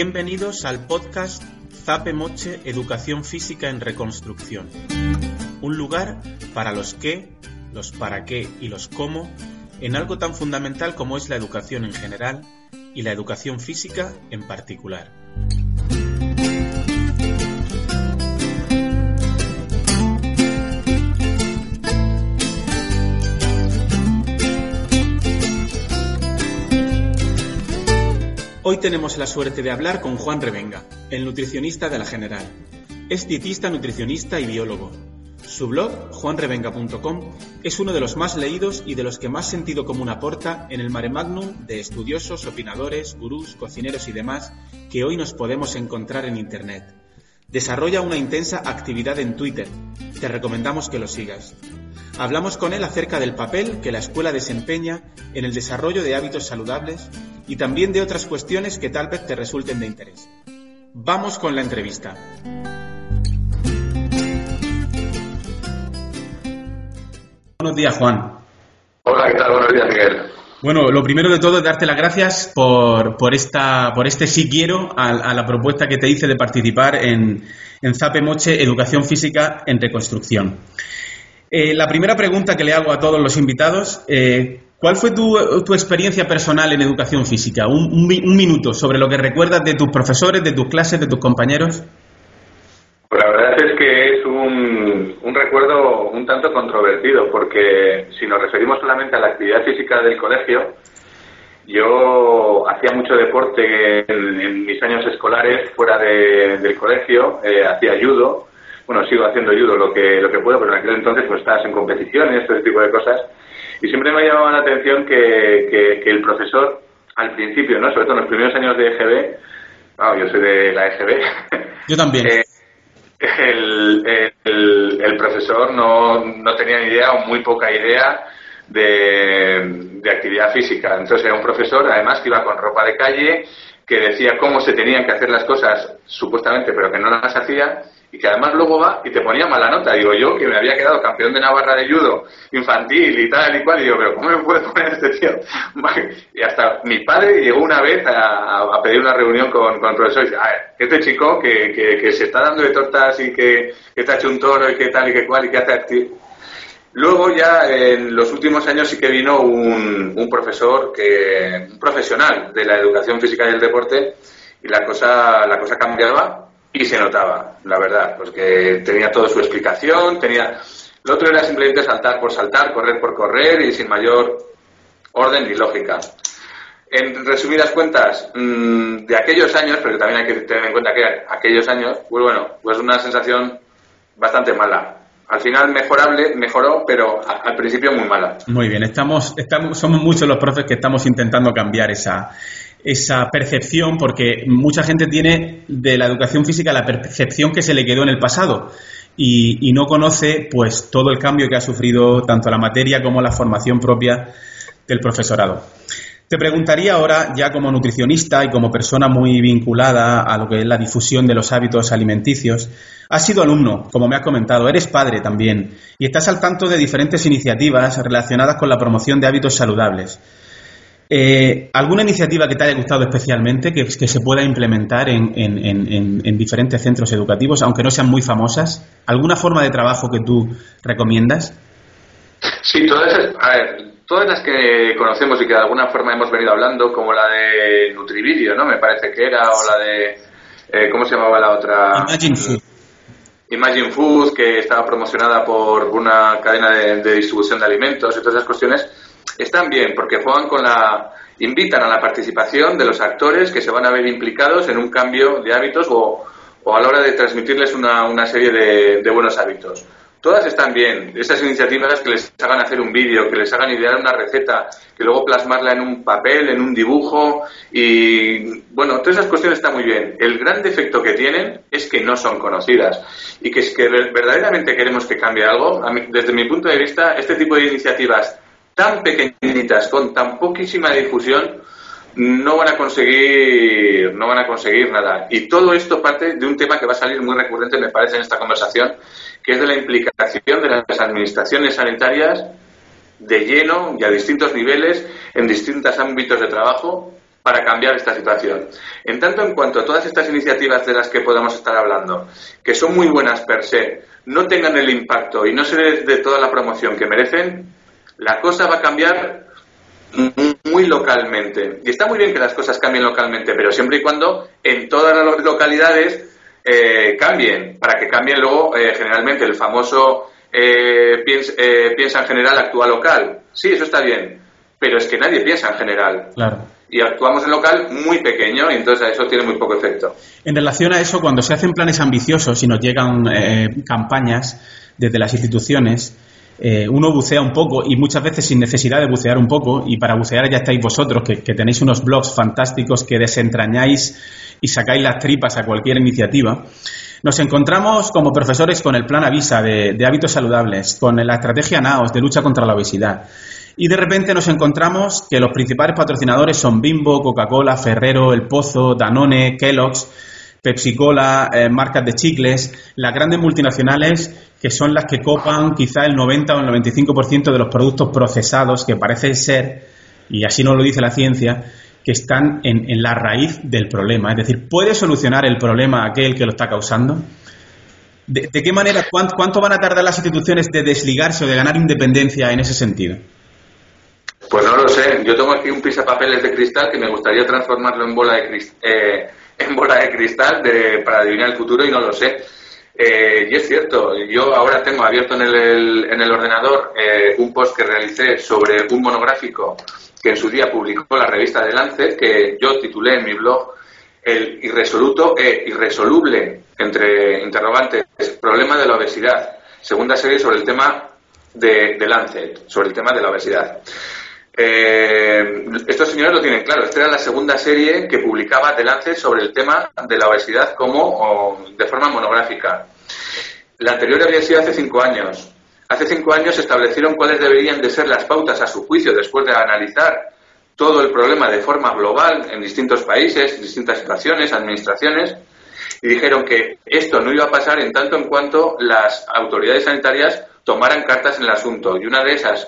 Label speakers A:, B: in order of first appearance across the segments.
A: Bienvenidos al podcast Zape Moche Educación Física en Reconstrucción. Un lugar para los qué, los para qué y los cómo en algo tan fundamental como es la educación en general y la educación física en particular. Hoy tenemos la suerte de hablar con Juan Revenga, el nutricionista de la General. Es dietista, nutricionista y biólogo. Su blog, juanrevenga.com, es uno de los más leídos y de los que más sentido común aporta en el mare magnum de estudiosos, opinadores, gurús, cocineros y demás que hoy nos podemos encontrar en Internet. Desarrolla una intensa actividad en Twitter. Te recomendamos que lo sigas. Hablamos con él acerca del papel que la escuela desempeña en el desarrollo de hábitos saludables y también de otras cuestiones que tal vez te resulten de interés. Vamos con la entrevista. Buenos días, Juan.
B: Hola, ¿qué tal? Buenos días, Miguel.
A: Bueno, lo primero de todo es darte las gracias por, por, esta, por este sí quiero a, a, la propuesta que te hice de participar en, en Zape Moche Educación Física en Reconstrucción. Eh, la primera pregunta que le hago a todos los invitados, eh, ¿cuál fue tu, tu, experiencia personal en educación física? Un, un, minuto sobre lo que recuerdas de tus profesores, de tus clases, de tus compañeros.
B: Pues la verdad es que es un, un recuerdo un tanto controvertido, porque si nos referimos solamente a la actividad física del colegio, yo hacía mucho deporte en, en mis años escolares fuera de, del colegio, eh, hacía judo, bueno, sigo haciendo judo lo que, lo que puedo, pero en aquel entonces pues estás en competiciones, todo este tipo de cosas. Y siempre me ha llamado la atención que, que, que, el profesor, al principio, ¿no? sobre todo en los primeros años de EGB, yo soy de la EGB.
A: Yo también.
B: eh, el, el, el, profesor no, no tenía ni idea o muy poca idea de, de actividad física. Entonces era un profesor, además, que iba con ropa de calle, que decía cómo se tenían que hacer las cosas, supuestamente, pero que no las hacía y que además luego va y te ponía mala nota. Digo yo, que me había quedado campeón de Navarra de judo infantil y tal y cual, y digo, pero ¿cómo me puede poner este tío? Y hasta mi padre llegó una vez a, pedir una reunión con, con el profesor y dice, a ver, este chico que, que, que, se está dando de tortas y que, que te ha hecho un toro y que tal y que cual y que hace activo. Luego ya en los últimos años sí que vino un, un profesor que, un profesional de la educación física y el deporte y la cosa, la cosa cambiaba y se notaba, la verdad, porque tenía toda su explicación, tenía... Lo otro era simplemente saltar por saltar, correr por correr y sin mayor orden ni lógica. En resumidas cuentas, mmm, de aquellos años, pero también hay que tener en cuenta que aquellos años, pues bueno, pues una sensación bastante mala. Al final mejorable, mejoró, pero al principio muy mala.
A: Muy bien, estamos, estamos, somos muchos los profes que estamos intentando cambiar esa, esa percepción, porque mucha gente tiene de la educación física la percepción que se le quedó en el pasado y, y, no conoce pues todo el cambio que ha sufrido tanto la materia como la formación propia del profesorado. Te preguntaría ahora, ya como nutricionista y como persona muy vinculada a lo que es la difusión de los hábitos alimenticios, has sido alumno, como me has comentado, eres padre también, y estás al tanto de diferentes iniciativas relacionadas con la promoción de hábitos saludables. Eh, ¿Alguna iniciativa que te haya gustado especialmente, que, que se pueda implementar en, en, en, en, diferentes centros educativos, aunque no sean muy famosas? ¿Alguna forma de trabajo que tú recomiendas?
B: Sí, todas, a ver, todas las que conocemos y que de alguna forma hemos venido hablando, como la de Nutrivideo, ¿no? Me parece que era, o la de, eh, ¿cómo se llamaba la otra?
A: Imagine Food.
B: Imagine Food, que estaba promocionada por una cadena de, de distribución de alimentos y todas esas cuestiones están bien porque juegan con la invitan a la participación de los actores que se van a ver implicados en un cambio de hábitos o, o a la hora de transmitirles una, una serie de, de, buenos hábitos. Todas están bien. Esas iniciativas que les hagan hacer un vídeo, que les hagan idear una receta, que luego plasmarla en un papel, en un dibujo y bueno, todas esas cuestiones están muy bien. El gran defecto que tienen es que no son conocidas y que es que verdaderamente queremos que cambie algo. Desde mi punto de vista, este tipo de iniciativas tan pequeñitas, con tan poquísima difusión, no van a conseguir, no van a conseguir nada. Y todo esto parte de un tema que va a salir muy recurrente, me parece, en esta conversación, que es de la implicación de las administraciones sanitarias de lleno y a distintos niveles, en distintos ámbitos de trabajo, para cambiar esta situación. En tanto en cuanto a todas estas iniciativas de las que podemos estar hablando, que son muy buenas per se, no tengan el impacto y no se les dé toda la promoción que merecen, la cosa va a cambiar muy localmente. Y está muy bien que las cosas cambien localmente, pero siempre y cuando en todas las localidades eh, cambien, para que cambien luego eh, generalmente el famoso eh, piensa, piensa, en general, actúa local. Sí, eso está bien, pero es que nadie piensa en general.
A: Claro.
B: Y actuamos en local muy pequeño y entonces eso tiene muy poco efecto.
A: En relación a eso, cuando se hacen planes ambiciosos y nos llegan campañas desde las instituciones, eh, uno bucea un poco y muchas veces sin necesidad de bucear un poco, y para bucear ya estáis vosotros, que, tenéis unos blogs fantásticos que desentrañáis y sacáis las tripas a cualquier iniciativa. Nos encontramos como profesores con el plan Avisa de, hábitos saludables, con la estrategia NAOS de lucha contra la obesidad. Y de repente nos encontramos que los principales patrocinadores son Bimbo, Coca-Cola, Ferrero, El Pozo, Danone, Kellogg's, Pepsi Cola, eh, marcas de chicles, las grandes multinacionales que son las que copan quizá el 90 o el 95% de los productos procesados que parece ser, y así nos lo dice la ciencia, que están en, la raíz del problema. Es decir, ¿puede solucionar el problema aquel que lo está causando? ¿De, qué manera, cuánto, cuánto, van a tardar las instituciones de desligarse o de ganar independencia en ese sentido?
B: Pues no lo sé. Yo tengo aquí un pisapapeles de cristal que me gustaría transformarlo en bola de. Eh, en bola de cristal de, para adivinar el futuro y no lo sé. Eh, y es cierto, yo ahora tengo abierto en el, en el ordenador eh, un post que realicé sobre un monográfico que en su día publicó la revista de Lancet, que yo titulé en mi blog El irresoluto e irresoluble, entre interrogantes, problema de la obesidad. Segunda serie sobre el tema de, de Lancet, sobre el tema de la obesidad. Eh, estos señores lo tienen claro. Esta era la segunda serie que publicaba Delance sobre el tema de la obesidad como de forma monográfica. La anterior había sido hace cinco años. Hace cinco años establecieron cuáles deberían de ser las pautas a su juicio después de analizar todo el problema de forma global en distintos países, distintas situaciones, administraciones, y dijeron que esto no iba a pasar en tanto en cuanto las autoridades sanitarias tomaran cartas en el asunto. Y una de esas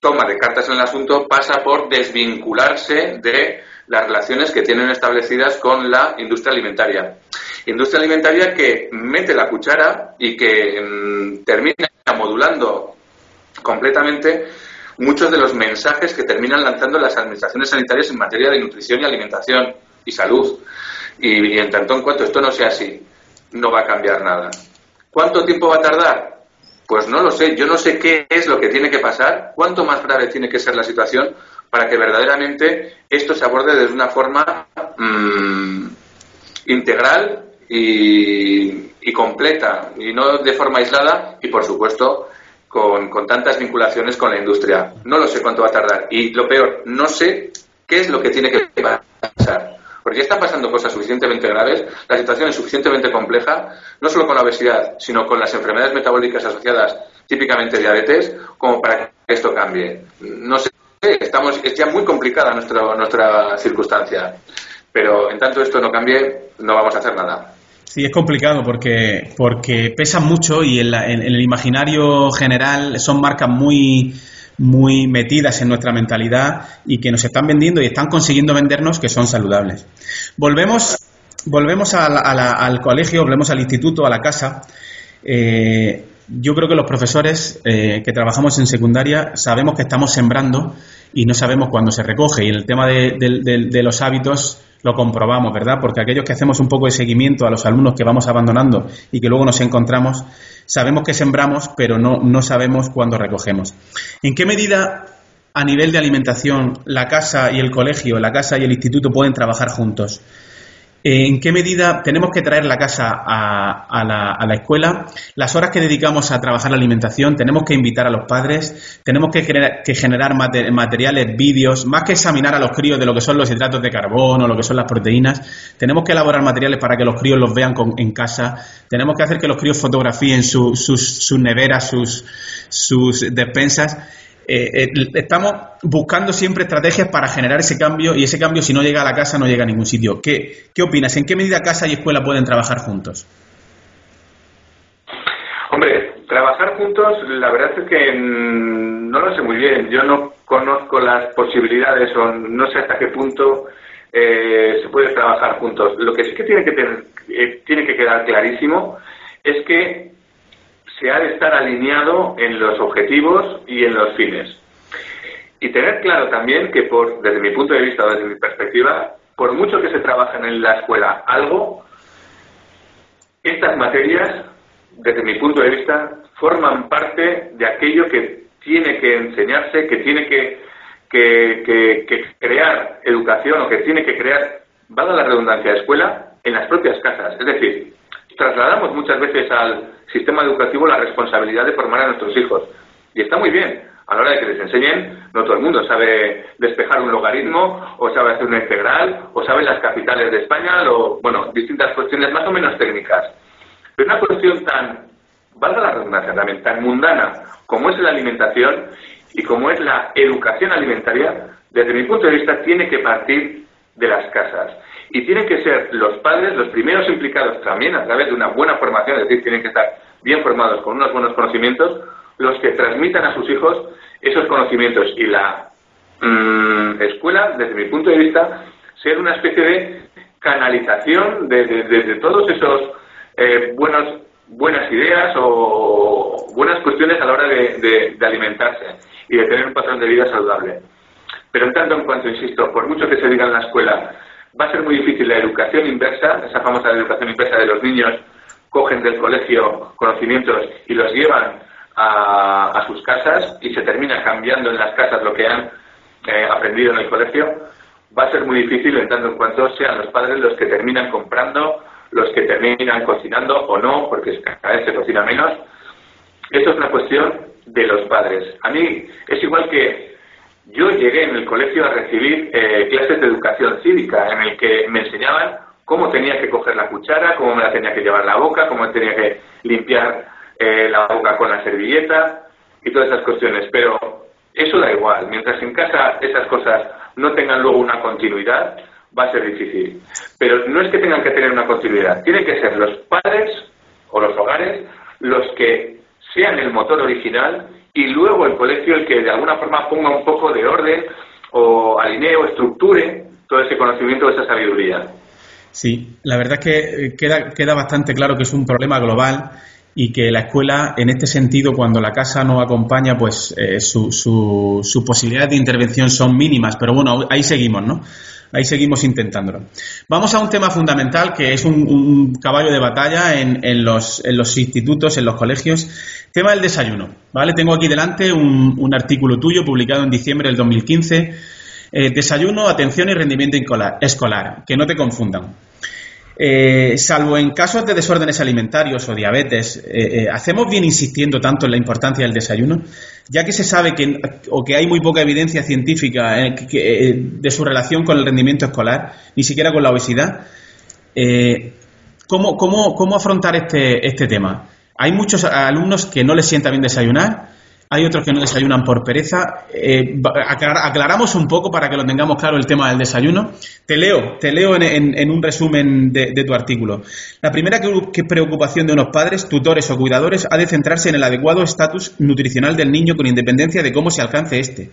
B: toma de cartas en el asunto pasa por desvincularse de las relaciones que tienen establecidas con la industria alimentaria. Industria alimentaria que mete la cuchara y que mm, termina modulando completamente muchos de los mensajes que terminan lanzando las administraciones sanitarias en materia de nutrición y alimentación y salud. Y, y en tanto en cuanto esto no sea así, no va a cambiar nada. ¿Cuánto tiempo va a tardar? Pues no lo sé, yo no sé qué es lo que tiene que pasar, cuánto más grave tiene que ser la situación para que verdaderamente esto se aborde de una forma mm, integral y, completa, y no de forma aislada y, por supuesto, con, con tantas vinculaciones con la industria. No lo sé cuánto va a tardar. Y lo peor, no sé qué es lo que tiene que pasar porque ya están pasando cosas suficientemente graves, la situación es suficientemente compleja, no solo con la obesidad, sino con las enfermedades metabólicas asociadas, típicamente diabetes, como para que esto cambie. No sé, estamos, es ya muy complicada nuestra, nuestra circunstancia, pero en tanto esto no cambie, no vamos a hacer nada.
A: Sí, es complicado porque, porque pesan mucho y en, en el imaginario general son marcas muy muy metidas en nuestra mentalidad y que nos están vendiendo y están consiguiendo vendernos que son saludables. Volvemos, volvemos al colegio, volvemos al instituto, a la casa. Eh, yo creo que los profesores eh, que trabajamos en secundaria sabemos que estamos sembrando y no sabemos cuándo se recoge. Y el tema de, los hábitos lo comprobamos, ¿verdad? Porque aquellos que hacemos un poco de seguimiento a los alumnos que vamos abandonando y que luego nos encontramos, sabemos que sembramos, pero no, no sabemos cuándo recogemos. ¿En qué medida a nivel de alimentación la casa y el colegio, la casa y el instituto pueden trabajar juntos? ¿En qué medida tenemos que traer la casa a, la, escuela? Las horas que dedicamos a trabajar la alimentación, tenemos que invitar a los padres, tenemos que, generar materiales, vídeos, más que examinar a los críos de lo que son los hidratos de carbono, lo que son las proteínas, tenemos que elaborar materiales para que los críos los vean en casa, tenemos que hacer que los críos fotografíen sus, sus neveras, sus despensas eh, eh, estamos buscando siempre estrategias para generar ese cambio y ese cambio si no llega a la casa no llega a ningún sitio. ¿Qué, qué opinas? ¿En qué medida casa y escuela pueden trabajar juntos?
B: Hombre, trabajar juntos, la verdad es que no lo sé muy bien. Yo no conozco las posibilidades o no sé hasta qué punto eh, se puede trabajar juntos. Lo que sí que tiene que, tener, eh, tiene que quedar clarísimo es que se ha de estar alineado en los objetivos y en los fines. Y tener claro también que, por, desde mi punto de vista desde mi perspectiva, por mucho que se trabaje en la escuela algo, estas materias, desde mi punto de vista, forman parte de aquello que tiene que enseñarse, que tiene que, que, crear educación o que tiene que crear, valga la redundancia, escuela en las propias casas. Es decir, trasladamos muchas veces al sistema educativo la responsabilidad de formar a nuestros hijos. Y está muy bien, a la hora de que les enseñen, no todo el mundo sabe despejar un logaritmo, o sabe hacer una integral, o sabe las capitales de España, o, bueno, distintas cuestiones más o menos técnicas. Pero una cuestión tan, valga la redundancia también, tan mundana como es la alimentación y como es la educación alimentaria, desde mi punto de vista, tiene que partir de las casas. Y tienen que ser los padres los primeros implicados también a través de una buena formación, es decir, tienen que estar bien formados con unos buenos conocimientos, los que transmitan a sus hijos esos conocimientos y la mm, escuela, desde mi punto de vista, ser una especie de canalización de, todos esos eh, buenos, buenas ideas o buenas cuestiones a la hora de, alimentarse y de tener un patrón de vida saludable. Pero en tanto en cuanto, insisto, por mucho que se diga en la escuela, va a ser muy difícil la educación inversa, esa famosa educación inversa de los niños cogen del colegio conocimientos y los llevan a, sus casas y se termina cambiando en las casas lo que han eh, aprendido en el colegio, va a ser muy difícil en tanto en cuanto sean los padres los que terminan comprando, los que terminan cocinando o no, porque cada vez se cocina menos. Esto es una cuestión de los padres. A mí es igual que yo llegué en el colegio a recibir eh, clases de educación cívica en el que me enseñaban cómo tenía que coger la cuchara, cómo me la tenía que llevar la boca, cómo tenía que limpiar eh, la boca con la servilleta y todas esas cuestiones. Pero eso da igual. Mientras en casa esas cosas no tengan luego una continuidad, va a ser difícil. Pero no es que tengan que tener una continuidad. Tienen que ser los padres o los hogares los que sean el motor original y luego el colegio el que de alguna forma ponga un poco de orden o alinee o estructure todo ese conocimiento, esa sabiduría.
A: Sí, la verdad es que eh, queda, queda bastante claro que es un problema global y que la escuela, en este sentido, cuando la casa no acompaña, pues eh, sus su, posibilidades de intervención son mínimas. Pero bueno, ahí seguimos, ¿no? Ahí seguimos intentándolo. Vamos a un tema fundamental que es un, caballo de batalla en, los, institutos, en los colegios. Tema del desayuno, ¿vale? Tengo aquí delante un, un artículo tuyo publicado en diciembre del 2015. Eh, desayuno, atención y rendimiento escolar. Que no te confundan. Eh, salvo en casos de desórdenes alimentarios o diabetes, eh, eh, ¿hacemos bien insistiendo tanto en la importancia del desayuno? Ya que se sabe que, o que hay muy poca evidencia científica de su relación con el rendimiento escolar, ni siquiera con la obesidad. ¿cómo, cómo, afrontar este, este tema? Hay muchos alumnos que no les sienta bien desayunar hay otros que no desayunan por pereza. Eh, aclaramos un poco para que lo tengamos claro el tema del desayuno. Te leo, te leo en, un resumen de, tu artículo. La primera preocupación de unos padres, tutores o cuidadores ha de centrarse en el adecuado estatus nutricional del niño con independencia de cómo se alcance este.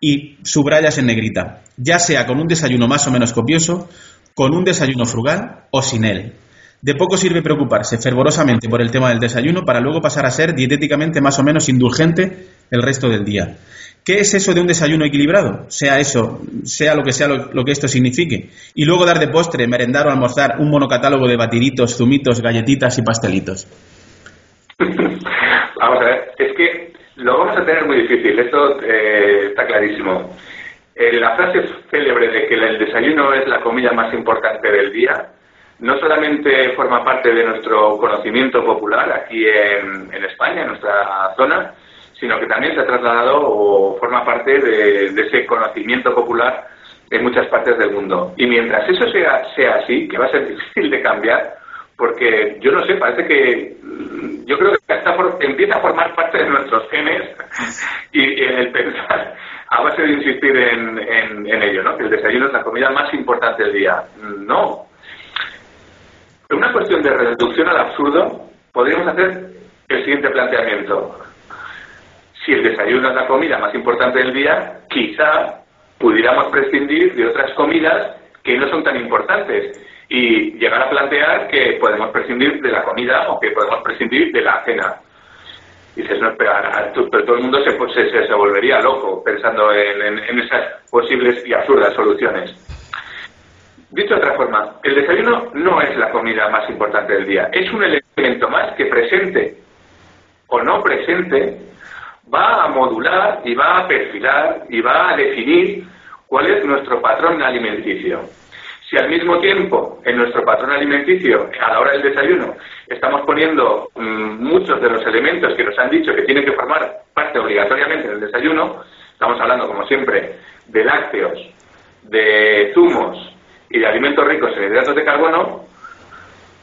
A: Y subrayas en negrita, ya sea con un desayuno más o menos copioso, con un desayuno frugal o sin él. De poco sirve preocuparse fervorosamente por el tema del desayuno para luego pasar a ser dietéticamente más o menos indulgente el resto del día. ¿Qué es eso de un desayuno equilibrado? Sea eso, sea lo que sea lo, que esto signifique. Y luego dar de postre, merendar o almorzar un monocatálogo de batiditos, zumitos, galletitas y pastelitos.
B: vamos a ver, es que lo vamos a tener muy difícil, esto eh, está clarísimo. Eh, la frase célebre de que el desayuno es la comida más importante del día no solamente forma parte de nuestro conocimiento popular aquí en, España, en nuestra zona, sino que también se ha trasladado o forma parte de, ese conocimiento popular en muchas partes del mundo. Y mientras eso sea, sea así, que va a ser difícil de cambiar, porque yo no sé, parece que mm, yo creo que hasta empieza a formar parte de nuestros genes y, el pensar a base de insistir en, en ello, ¿no? Que el desayuno es la comida más importante del día. No, en una cuestión de reducción al absurdo, podríamos hacer el siguiente planteamiento. si el desayuno es la comida más importante del día, quizá pudiéramos prescindir de otras comidas que no son tan importantes y llegar a plantear que podemos prescindir de la comida o que podemos prescindir de la cena. Y dices, no, pero, pero todo el mundo se, se, se, volvería loco pensando en, en, esas posibles y absurdas soluciones. Dicho de otra forma, el desayuno no es la comida más importante del día, es un elemento más que presente o no presente va a modular y va a perfilar y va a definir cuál es nuestro patrón alimenticio. Si al mismo tiempo en nuestro patrón alimenticio, a la hora del desayuno, estamos poniendo mm, muchos de los elementos que nos han dicho que tienen que formar parte obligatoriamente del desayuno, estamos hablando, como siempre, de lácteos, de zumos y de alimentos ricos en hidratos de carbono,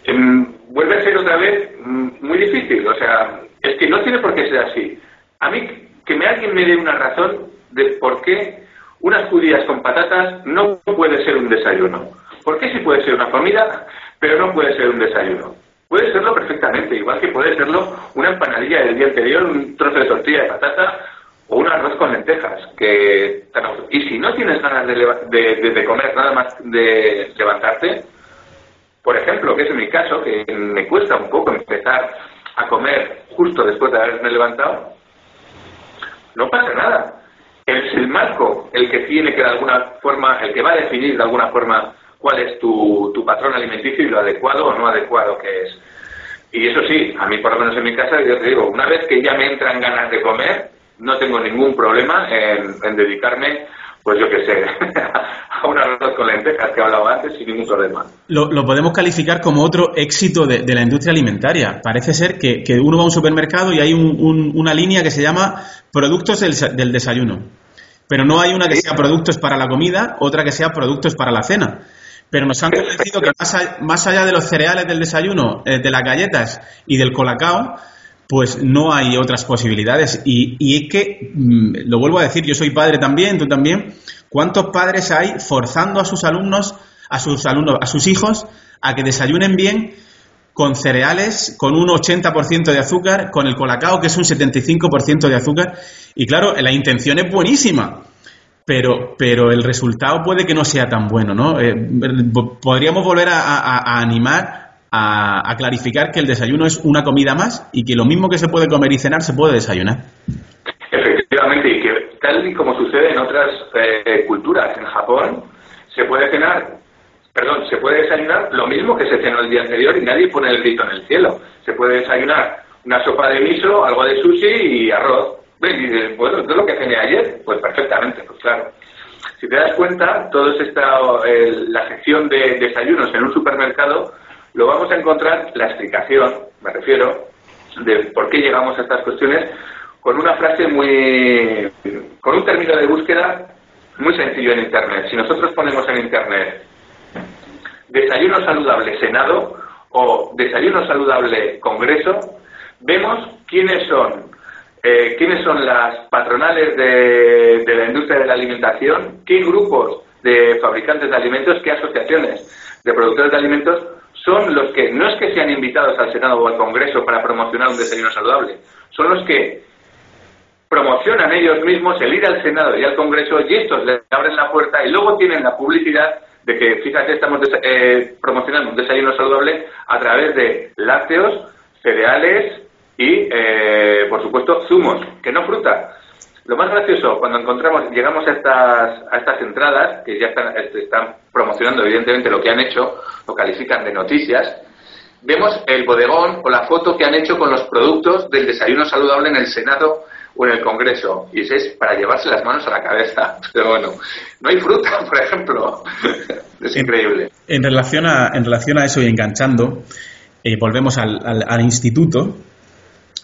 B: em, vuelve a ser otra vez mm, muy difícil. O sea, es que no tiene por qué ser así. A mí, que me, alguien me dé una razón de por qué unas judías con patatas no puede ser un desayuno. ¿Por qué sí puede ser una comida, pero no puede ser un desayuno? Puede serlo perfectamente, igual que puede serlo una empanadilla del día anterior, un trozo de tortilla de patata o un arroz con lentejas. Que, y si no tienes ganas de, de comer nada más de levantarte, por ejemplo, que es en mi caso, que me cuesta un poco empezar a comer justo después de haberme levantado, no pasa nada. Es el marco el que tiene que de alguna forma, el que va a definir de alguna forma cuál es tu, tu patrón alimenticio y lo adecuado o no adecuado que es. Y eso sí, a mí por lo menos en mi casa, yo te digo, una vez que ya me entran ganas de comer, no tengo ningún problema en, dedicarme pues yo qué sé, a un arroz con lentejas que hablaba antes sin ningún problema.
A: Lo, podemos calificar como otro éxito de, la industria alimentaria. Parece ser que, uno va a un supermercado y hay una línea que se llama productos del, desayuno. Pero no hay una que sea productos para la comida, otra que sea productos para la cena. Pero nos han convencido que más, allá de los cereales del desayuno, eh, de las galletas y del colacao, pues no hay otras posibilidades. Y, y es que, mm, lo vuelvo a decir, yo soy padre también, tú también. ¿Cuántos padres hay forzando a sus alumnos, a sus alumnos, a sus hijos, a que desayunen bien con cereales, con un 80% de azúcar, con el colacao, que es un 75% de azúcar? Y claro, la intención es buenísima. Pero, pero el resultado puede que no sea tan bueno, ¿no? Eh, podríamos volver a animar a, clarificar que el desayuno es una comida más y que lo mismo que se puede comer y cenar se puede desayunar.
B: Efectivamente, y que tal y como sucede en otras eh, culturas, en Japón, se puede cenar, perdón, se puede desayunar lo mismo que se cenó el día anterior y nadie pone el grito en el cielo. Se puede desayunar una sopa de miso, algo de sushi y arroz. Y bueno, ¿esto es lo que cené ayer? Pues perfectamente, pues claro. Si te das cuenta, toda esta, eh, la sección de desayunos en un supermercado lo vamos a encontrar la explicación, me refiero, de por qué llegamos a estas cuestiones con una frase muy, con un término de búsqueda muy sencillo en Internet. Si nosotros ponemos en Internet desayuno saludable Senado o desayuno saludable Congreso, vemos quiénes son eh, quiénes son las patronales de, de la industria de la alimentación, qué grupos de fabricantes de alimentos, qué asociaciones de productores de alimentos son los que no es que sean invitados al Senado o al Congreso para promocionar un desayuno saludable, son los que promocionan ellos mismos el ir al Senado y al Congreso y estos les abren la puerta y luego tienen la publicidad de que, fíjate, estamos eh, promocionando un desayuno saludable a través de lácteos, cereales y, eh, por supuesto, zumos, que no fruta. Lo más gracioso, cuando encontramos, llegamos a estas, a estas entradas, que ya están, están promocionando evidentemente lo que han hecho, lo califican de noticias, vemos el bodegón o la foto que han hecho con los productos del desayuno saludable en el Senado o en el Congreso. Y ese es para llevarse las manos a la cabeza. Pero bueno, no hay fruta, por ejemplo. es increíble.
A: En, relación, a, en relación a eso y enganchando, eh, volvemos al, al instituto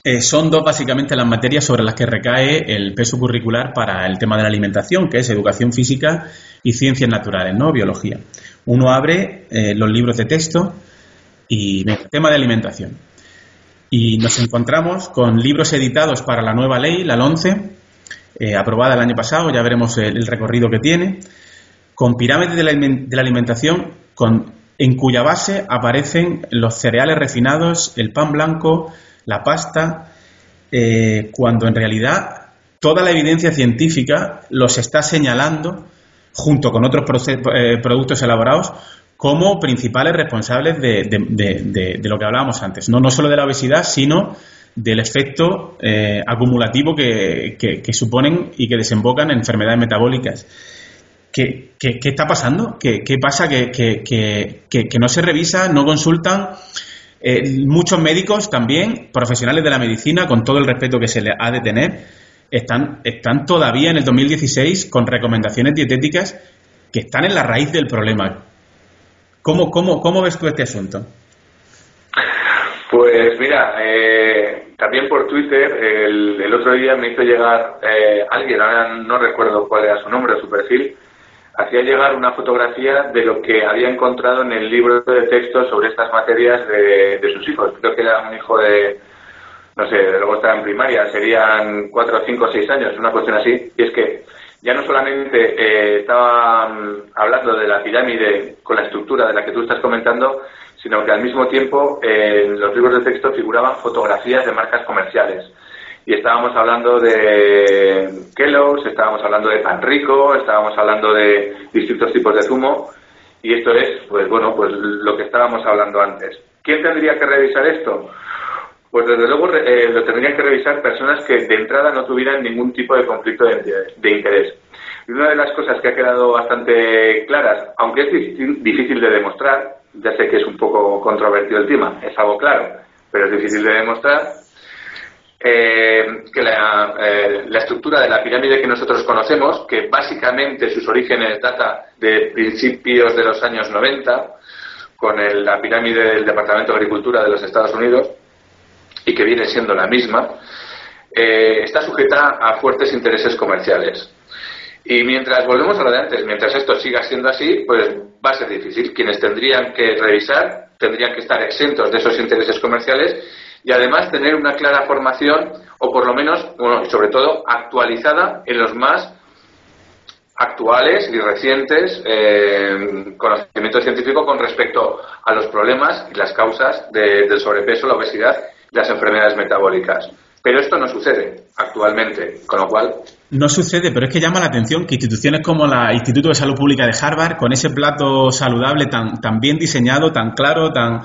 A: eh, son dos básicamente las materias sobre las que recae el peso curricular para el tema de la alimentación, que es educación física y ciencias naturales, ¿no? Biología. Uno abre eh, los libros de texto y tema de alimentación. Y nos encontramos con libros editados para la nueva ley, la 11, eh, aprobada el año pasado, ya veremos el, recorrido que tiene, con pirámides de la, de la alimentación con, en cuya base aparecen los cereales refinados, el pan blanco, la pasta, eh, cuando en realidad toda la evidencia científica los está señalando, junto con otros eh, productos elaborados, como principales responsables de, lo que hablábamos antes. No, no solo de la obesidad, sino del efecto eh, acumulativo que, suponen y que desembocan en enfermedades metabólicas. ¿Qué, está pasando? ¿Qué, pasa? Que, no se revisa, no consultan. Eh, muchos médicos también, profesionales de la medicina, con todo el respeto que se les ha de tener, están, están todavía en el 2016 con recomendaciones dietéticas que están en la raíz del problema. ¿Cómo, cómo, cómo ves tú este asunto?
B: Pues mira, eh, también por Twitter el, otro día me hizo llegar eh, alguien, ahora no recuerdo cuál era su nombre o su perfil, hacía llegar una fotografía de lo que había encontrado en el libro de texto sobre estas materias de, de sus hijos. Creo que era un hijo de, no sé, luego estaba en primaria, serían cuatro, cinco, seis años, una cuestión así. Y es que ya no solamente eh, estaban hablando de la pirámide con la estructura de la que tú estás comentando, sino que al mismo tiempo eh, en los libros de texto figuraban fotografías de marcas comerciales. Y estábamos hablando de Kellogg's, estábamos hablando de Pan Rico, estábamos hablando de distintos tipos de zumo. Y esto es, pues bueno, pues lo que estábamos hablando antes. ¿Quién tendría que revisar esto? Pues desde luego eh, lo tendrían que revisar personas que de entrada no tuvieran ningún tipo de conflicto de, interés. Y una de las cosas que ha quedado bastante claras, aunque es difícil de demostrar, ya sé que es un poco controvertido el tema, es algo claro, pero es difícil de demostrar, eh, que la, eh, la, estructura de la pirámide que nosotros conocemos, que básicamente sus orígenes data de principios de los años 90, con la pirámide del Departamento de Agricultura de los Estados Unidos, y que viene siendo la misma, eh, está sujeta a fuertes intereses comerciales. Y mientras volvemos a lo de antes, mientras esto siga siendo así, pues va a ser difícil. Quienes tendrían que revisar tendrían que estar exentos de esos intereses comerciales y además tener una clara formación o por lo menos, bueno, sobre todo actualizada en los más actuales y recientes eh, conocimientos científicos con respecto a los problemas y las causas del sobrepeso, la obesidad las enfermedades metabólicas. Pero esto no sucede actualmente, con lo cual...
A: No sucede, pero es que llama la atención que instituciones como el Instituto de Salud Pública de Harvard, con ese plato saludable tan, tan bien diseñado, tan claro, tan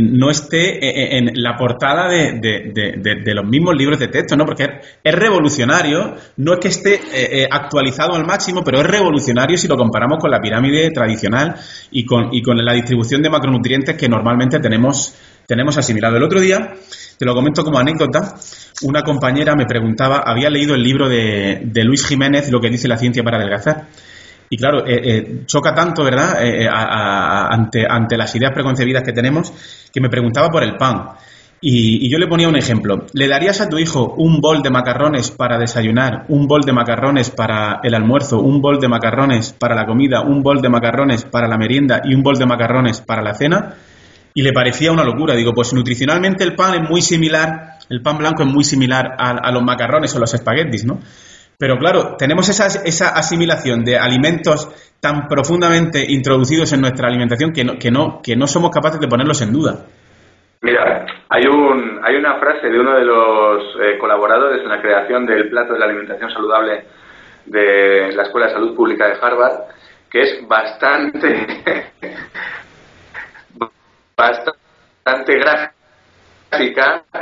A: no esté en la portada de, los mismos libros de texto, ¿no? Porque es revolucionario, no es que esté eh, eh, actualizado al máximo, pero es revolucionario si lo comparamos con la pirámide tradicional y con, y con la distribución de macronutrientes que normalmente tenemos tenemos asimilado. El otro día, te lo comento como anécdota, una compañera me preguntaba, había leído el libro de, Luis Jiménez, Lo que dice la ciencia para adelgazar. Y claro, eh, eh, choca tanto, ¿verdad?, eh, ante, ante las ideas preconcebidas que tenemos, que me preguntaba por el pan. Y, y, yo le ponía un ejemplo. ¿Le darías a tu hijo un bol de macarrones para desayunar, un bol de macarrones para el almuerzo, un bol de macarrones para la comida, un bol de macarrones para la merienda y un bol de macarrones para la cena? y le parecía una locura. Digo, pues nutricionalmente el pan es muy similar, el pan blanco es muy similar a, los macarrones o los espaguetis, ¿no? Pero claro, tenemos esa, esa, asimilación de alimentos tan profundamente introducidos en nuestra alimentación que no, que no, que no somos capaces de ponerlos en duda.
B: Mira, hay, un, hay una frase de uno de los eh, colaboradores en la creación del plato de la alimentación saludable de la Escuela de Salud Pública de Harvard, que es bastante bastante gráfica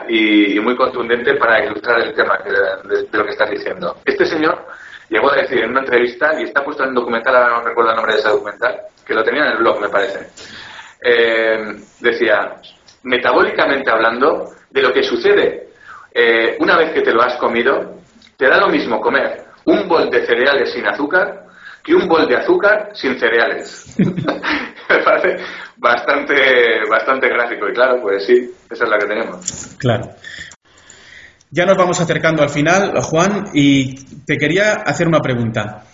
B: y, muy contundente para ilustrar el tema de, lo que estás diciendo. Este señor llegó a decir en una entrevista, y está puesto en documental, ahora no recuerdo el nombre de ese documental, que lo tenía en el blog, me parece. Eh, decía, metabólicamente hablando, de lo que sucede eh, una vez que te lo has comido, te da lo mismo comer un bol de cereales sin azúcar que un bol de azúcar sin cereales. me parece bastante, bastante gráfico. Y claro, pues sí, esa es la que tenemos.
A: Claro. Ya nos vamos acercando al final, Juan, y te quería hacer una pregunta.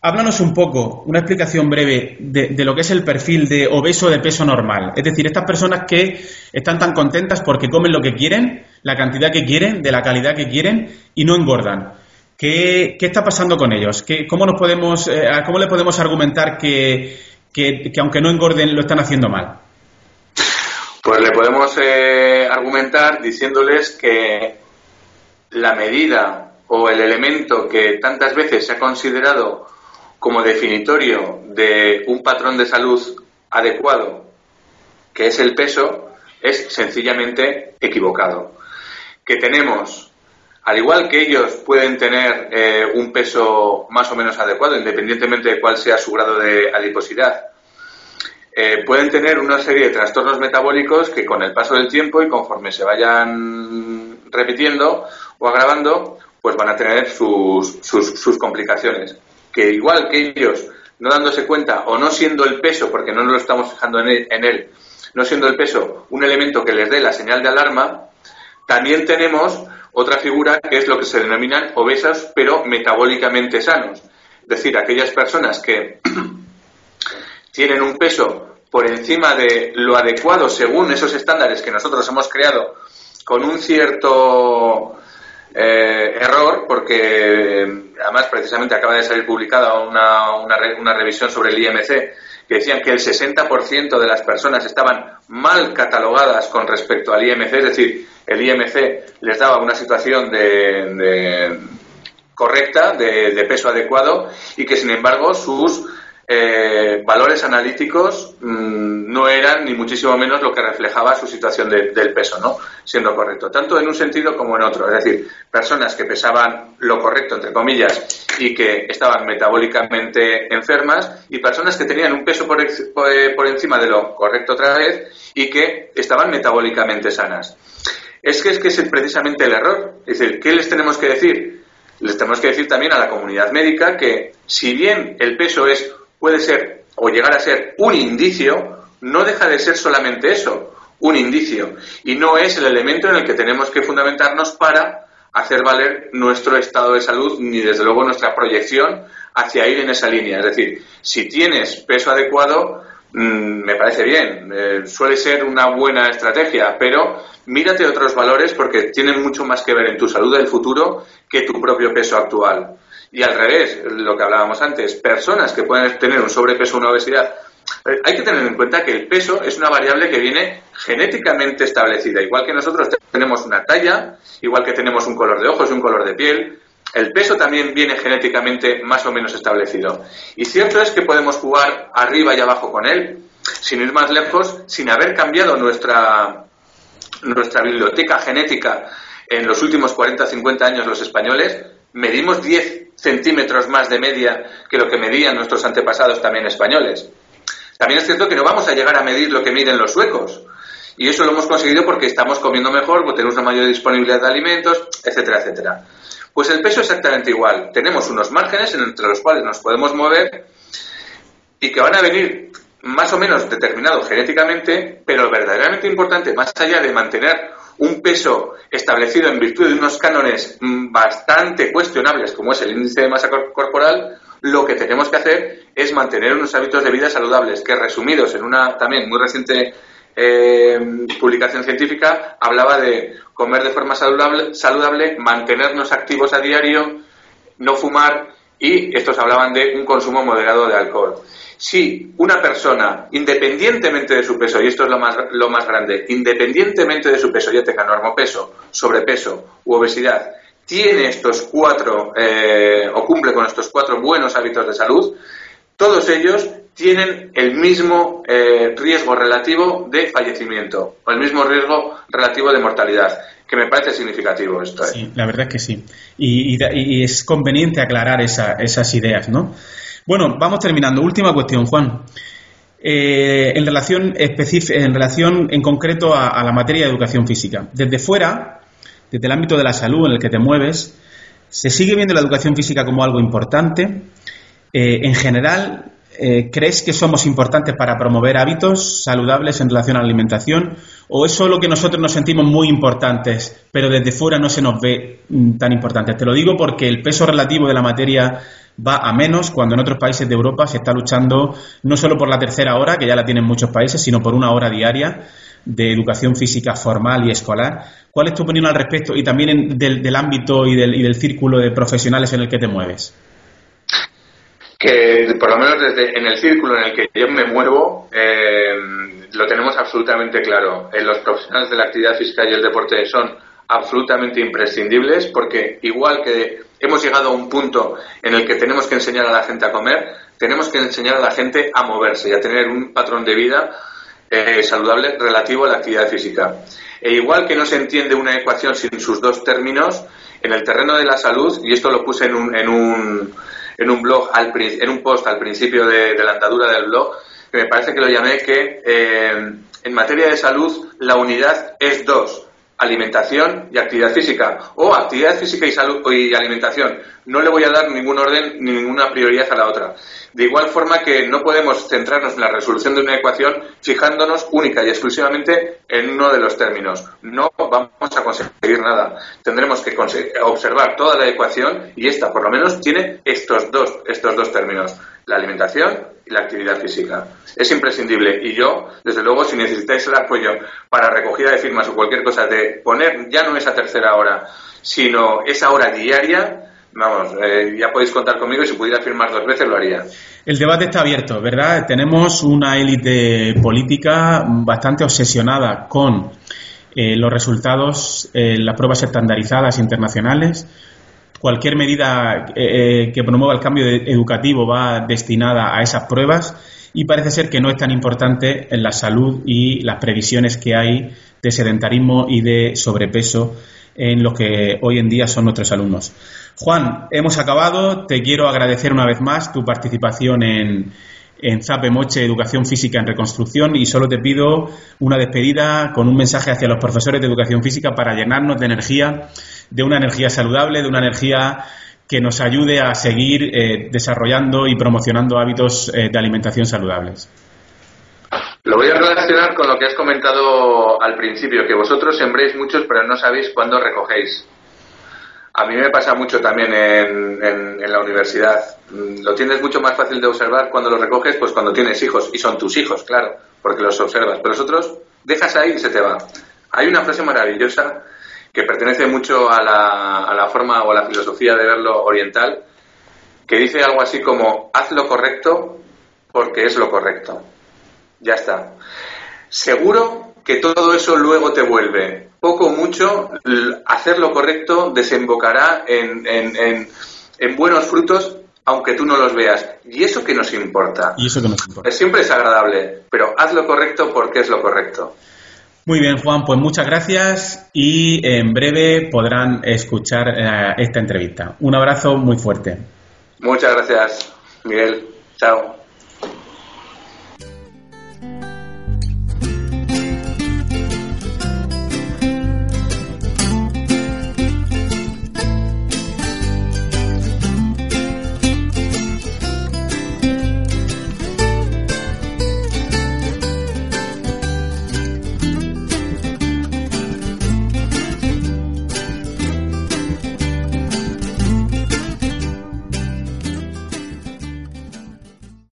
A: Háblanos un poco, una explicación breve de, lo que es el perfil de obeso de peso normal. Es decir, estas personas que están tan contentas porque comen lo que quieren, la cantidad que quieren, de la calidad que quieren y no engordan. ¿Qué, qué está pasando con ellos? ¿Qué, cómo, nos podemos, eh, ¿Cómo le podemos argumentar que, que, aunque no engorden lo están haciendo mal?
B: Pues le podemos eh, argumentar diciéndoles que la medida o el elemento que tantas veces se ha considerado como definitorio de un patrón de salud adecuado, que es el peso, es sencillamente equivocado. Que tenemos, al igual que ellos pueden tener eh, un peso más o menos adecuado, independientemente de cuál sea su grado de adiposidad, eh, pueden tener una serie de trastornos metabólicos que con el paso del tiempo y conforme se vayan repitiendo o agravando, pues van a tener sus, sus, complicaciones. Que igual que ellos, no dándose cuenta o no siendo el peso, porque no lo estamos fijando en él no siendo el peso un elemento que les dé la señal de alarma, también tenemos otra figura que es lo que se denominan obesas pero metabólicamente sanos. Es decir, aquellas personas que tienen un peso por encima de lo adecuado según esos estándares que nosotros hemos creado con un cierto eh, error, porque además precisamente acaba de salir publicada una, una, una revisión sobre el IMC que decían que el 60% de las personas estaban mal catalogadas con respecto al IMC, es decir, el IMC les daba una situación de, correcta, de, peso adecuado, y que sin embargo sus eh, valores analíticos mm, no eran ni muchísimo menos lo que reflejaba su situación del peso, ¿no? Siendo correcto, tanto en un sentido como en otro. Es decir, personas que pesaban lo correcto, entre comillas, y que estaban metabólicamente enfermas, y personas que tenían un peso por, por encima de lo correcto otra vez y que estaban metabólicamente sanas. Es que es que es precisamente el error. Es decir, ¿qué les tenemos que decir? Les tenemos que decir también a la comunidad médica que si bien el peso es puede ser o llegar a ser un indicio, no deja de ser solamente eso, un indicio, y no es el elemento en el que tenemos que fundamentarnos para hacer valer nuestro estado de salud ni desde luego nuestra proyección hacia ir en esa línea. Es decir, si tienes peso adecuado, mm, me parece bien, eh, suele ser una buena estrategia, pero mírate otros valores porque tienen mucho más que ver en tu salud del futuro que tu propio peso actual. Y al revés, lo que hablábamos antes, personas que pueden tener un sobrepeso o una obesidad. Eh, hay que tener en cuenta que el peso es una variable que viene genéticamente establecida. Igual que nosotros tenemos una talla, igual que tenemos un color de ojos y un color de piel, el peso también viene genéticamente más o menos establecido. Y cierto es que podemos jugar arriba y abajo con él, sin ir más lejos, sin haber cambiado nuestra, nuestra biblioteca genética en los últimos 40 50 años los españoles, medimos 10 centímetros más de media que lo que medían nuestros antepasados también españoles. También es cierto que no vamos a llegar a medir lo que miden los suecos. Y eso lo hemos conseguido porque estamos comiendo mejor, porque tenemos una mayor disponibilidad de alimentos, etcétera, etcétera. Pues el peso es exactamente igual. Tenemos unos márgenes entre los cuales nos podemos mover y que van a venir más o menos determinados genéticamente, pero verdaderamente importante, más allá de mantener un peso establecido en virtud de unos cánones mm, bastante cuestionables, como es el índice de masa corporal, lo que tenemos que hacer es mantener unos hábitos de vida saludables, que resumidos en una también muy reciente eh, publicación científica, hablaba de comer de forma saludable, mantenernos activos a diario, no fumar y estos hablaban de un consumo moderado de alcohol. Si una persona, independientemente de su peso, y esto es lo más, lo más grande, independientemente de su peso, ya tenga normopeso, sobrepeso u obesidad, tiene estos cuatro eh, o cumple con estos cuatro buenos hábitos de salud, todos ellos tienen el mismo eh, riesgo relativo de fallecimiento o el mismo riesgo relativo de mortalidad, que me parece significativo esto.
A: ¿eh? Sí, la verdad es que sí. Y, es conveniente aclarar esas ideas, ¿no? Bueno, vamos terminando. Última cuestión, Juan. Eh, en, relación en relación en concreto a, la materia de educación física. Desde fuera, desde el ámbito de la salud en el que te mueves, ¿se sigue viendo la educación física como algo importante? Eh, en general, eh, ¿crees que somos importantes para promover hábitos saludables en relación a la alimentación? ¿O es solo que nosotros nos sentimos muy importantes, pero desde fuera no se nos ve mm, tan importantes? Te lo digo porque el peso relativo de la materia va a menos cuando en otros países de Europa se está luchando no solo por la tercera hora, que ya la tienen muchos países, sino por una hora diaria de educación física formal y escolar. ¿Cuál es tu opinión al respecto y también del, ámbito y del círculo de profesionales en el que te mueves?
B: Que por lo menos desde en el círculo en el que yo me muevo eh, lo tenemos absolutamente claro. Eh, los profesionales de la actividad física y el deporte son absolutamente imprescindibles porque igual que hemos llegado a un punto en el que tenemos que enseñar a la gente a comer, tenemos que enseñar a la gente a moverse y a tener un patrón de vida eh, saludable relativo a la actividad física. E igual que no se entiende una ecuación sin sus dos términos, en el terreno de la salud, y esto lo puse en un, en un, en un blog, al, en un post al principio de, la andadura del blog, que me parece que lo llamé que eh, en materia de salud la unidad es dos alimentación y actividad física, o actividad física y salud y alimentación. No le voy a dar ningún orden ni ninguna prioridad a la otra. De igual forma que no podemos centrarnos en la resolución de una ecuación fijándonos única y exclusivamente en uno de los términos. No vamos a conseguir nada. Tendremos que observar toda la ecuación y esta, por lo menos, tiene estos dos, estos dos términos la alimentación y la actividad física. Es imprescindible. Y yo, desde luego, si necesitáis el apoyo para recogida de firmas o cualquier cosa, de poner ya no esa tercera hora, sino esa hora diaria, vamos, eh, ya podéis contar conmigo y si pudiera firmar dos veces lo haría.
A: El debate está abierto, ¿verdad? Tenemos una élite política bastante obsesionada con eh, los resultados en las pruebas estandarizadas internacionales cualquier medida eh, que promueva el cambio educativo va destinada a esas pruebas y parece ser que no es tan importante en la salud y las previsiones que hay de sedentarismo y de sobrepeso en lo que hoy en día son nuestros alumnos. Juan, hemos acabado. Te quiero agradecer una vez más tu participación en, en Zape Moche Educación Física en Reconstrucción y solo te pido una despedida con un mensaje hacia los profesores de Educación Física para llenarnos de energía, de una energía saludable, de una energía que nos ayude a seguir eh, desarrollando y promocionando hábitos eh, de alimentación saludables.
B: Lo voy a relacionar con lo que has comentado al principio, que vosotros sembréis muchos pero no sabéis cuándo recogéis. A mí me pasa mucho también en, la universidad. Mm, lo tienes mucho más fácil de observar cuando lo recoges, pues cuando tienes hijos. Y son tus hijos, claro, porque los observas. Pero nosotros dejas ahí y se te va. Hay una frase maravillosa que pertenece mucho a la, a la forma o a la filosofía de verlo oriental, que dice algo así como, haz lo correcto porque es lo correcto. Ya está. Seguro que todo eso luego te vuelve poco o mucho, hacer lo correcto desembocará en, en, buenos frutos aunque tú no los veas. ¿Y eso que nos importa?
A: Y eso que nos importa.
B: Siempre es agradable, pero haz lo correcto porque es lo correcto.
A: Muy bien, Juan, pues muchas gracias y en breve podrán escuchar eh, esta entrevista. Un abrazo muy fuerte.
B: Muchas gracias, Miguel. Chao.